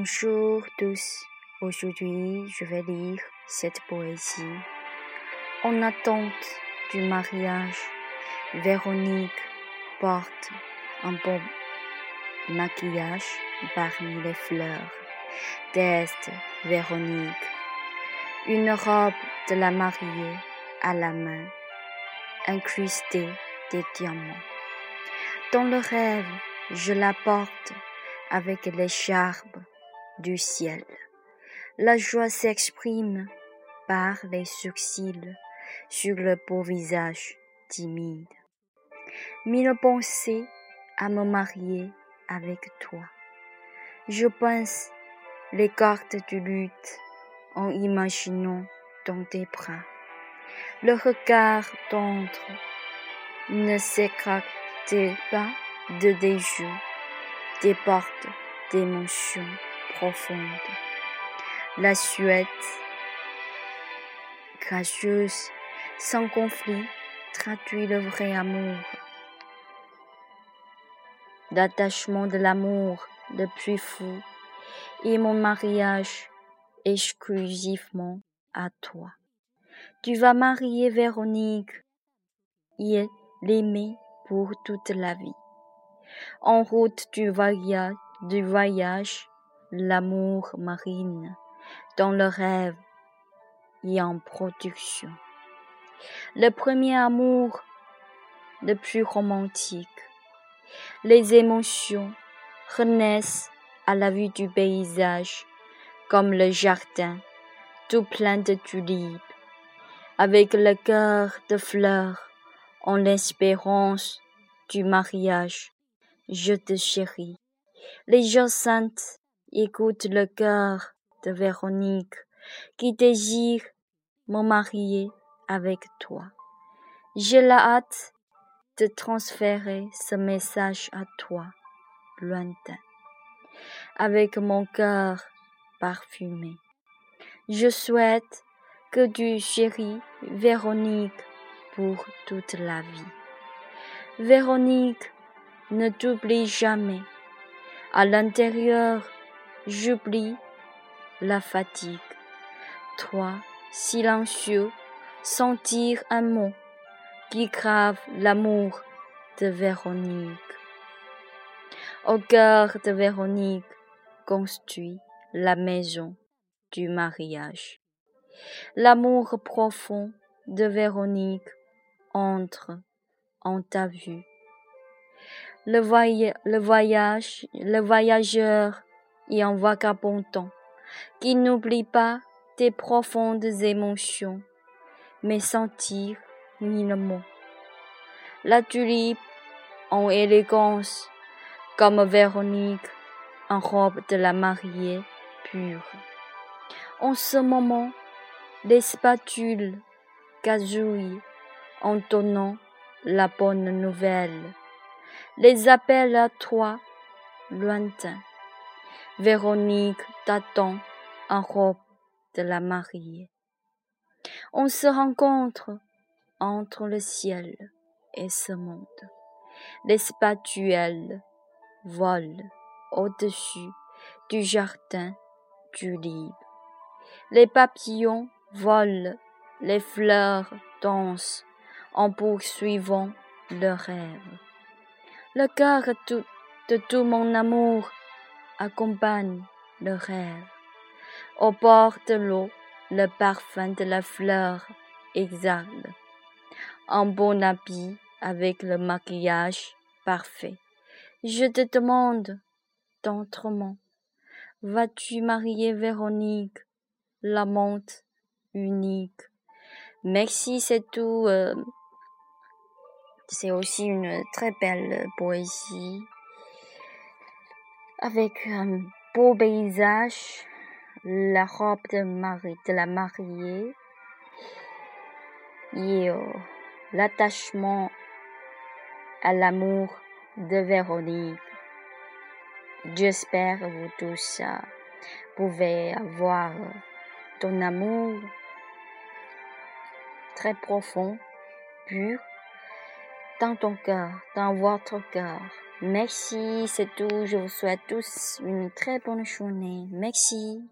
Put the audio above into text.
Bonjour tous. Aujourd'hui, je vais lire cette poésie. En attente du mariage, Véronique porte un beau maquillage parmi les fleurs. Teste Véronique. Une robe de la mariée à la main, incrustée de diamants. Dans le rêve, je la porte avec l'écharpe du ciel. La joie s'exprime par les sourcils sur le beau visage timide. Mille pensées à me marier avec toi. Je pense les cartes du lutte en imaginant dans tes bras. Le regard d'entre ne s'écarte pas de des jeux, des portes d'émotions profondes. La Suède, gracieuse, sans conflit, traduit le vrai amour. L'attachement de l'amour le plus fou et mon mariage exclusivement à toi. Tu vas marier Véronique et l'aimer pour toute la vie. En route du voyage, du voyage, l'amour marine, dans le rêve et en production. Le premier amour, le plus romantique. Les émotions renaissent à la vue du paysage, comme le jardin, tout plein de tulipes, avec le cœur de fleurs, en l'espérance du mariage. Je te chéris. Les gens écoutent le cœur de Véronique qui désire me marier avec toi. J'ai la hâte de transférer ce message à toi, lointain, avec mon cœur parfumé. Je souhaite que tu chéris Véronique pour toute la vie. Véronique, ne t'oublie jamais. À l'intérieur, j'oublie la fatigue. Toi, silencieux, sentir un mot qui grave l'amour de Véronique. Au cœur de Véronique construit la maison du mariage. L'amour profond de Véronique entre en ta vue. Le, le voyage, le voyageur et un vagabondant qui n'oublie pas tes profondes émotions, mais sentir mille mots. La tulipe en élégance, comme Véronique en robe de la mariée pure. En ce moment, les spatules gazouillent en donnant la bonne nouvelle. Les appels à toi, lointain. Véronique t'attend en robe de la mariée. On se rencontre entre le ciel et ce monde. Les spatules volent au-dessus du jardin du livre. Les papillons volent, les fleurs dansent en poursuivant le rêve. Le cœur de tout mon amour accompagne le rêve. Au bord de l'eau, le parfum de la fleur exhale. Un bon habit avec le maquillage parfait. Je te demande d'entrement, vas-tu marier Véronique, l'amante unique? Merci, c'est tout. Euh, c'est aussi une très belle poésie avec un beau paysage, la robe de, de la mariée et euh, l'attachement à l'amour de Véronique. J'espère que vous tous euh, pouvez avoir ton amour très profond, pur dans ton cœur, dans votre cœur. Merci, c'est tout. Je vous souhaite tous une très bonne journée. Merci.